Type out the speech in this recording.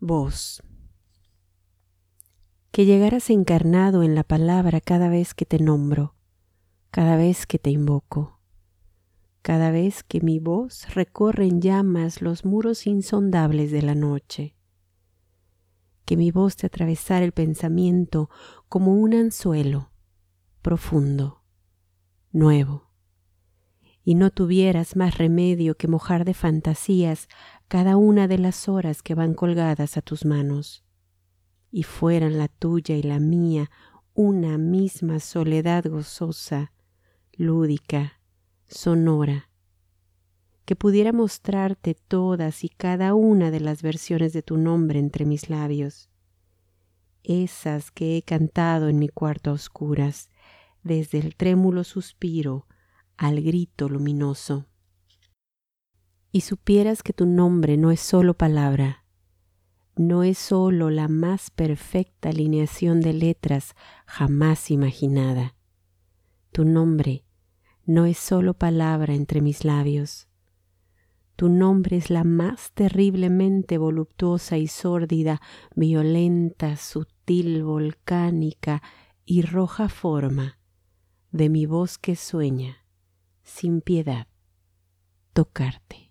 Vos. Que llegaras encarnado en la palabra cada vez que te nombro, cada vez que te invoco, cada vez que mi voz recorre en llamas los muros insondables de la noche. Que mi voz te atravesara el pensamiento como un anzuelo profundo, nuevo, y no tuvieras más remedio que mojar de fantasías cada una de las horas que van colgadas a tus manos, y fueran la tuya y la mía una misma soledad gozosa, lúdica, sonora, que pudiera mostrarte todas y cada una de las versiones de tu nombre entre mis labios, esas que he cantado en mi cuarto a oscuras, desde el trémulo suspiro al grito luminoso y supieras que tu nombre no es solo palabra, no es solo la más perfecta alineación de letras jamás imaginada. Tu nombre no es solo palabra entre mis labios. Tu nombre es la más terriblemente voluptuosa y sórdida, violenta, sutil, volcánica y roja forma de mi voz que sueña, sin piedad, tocarte.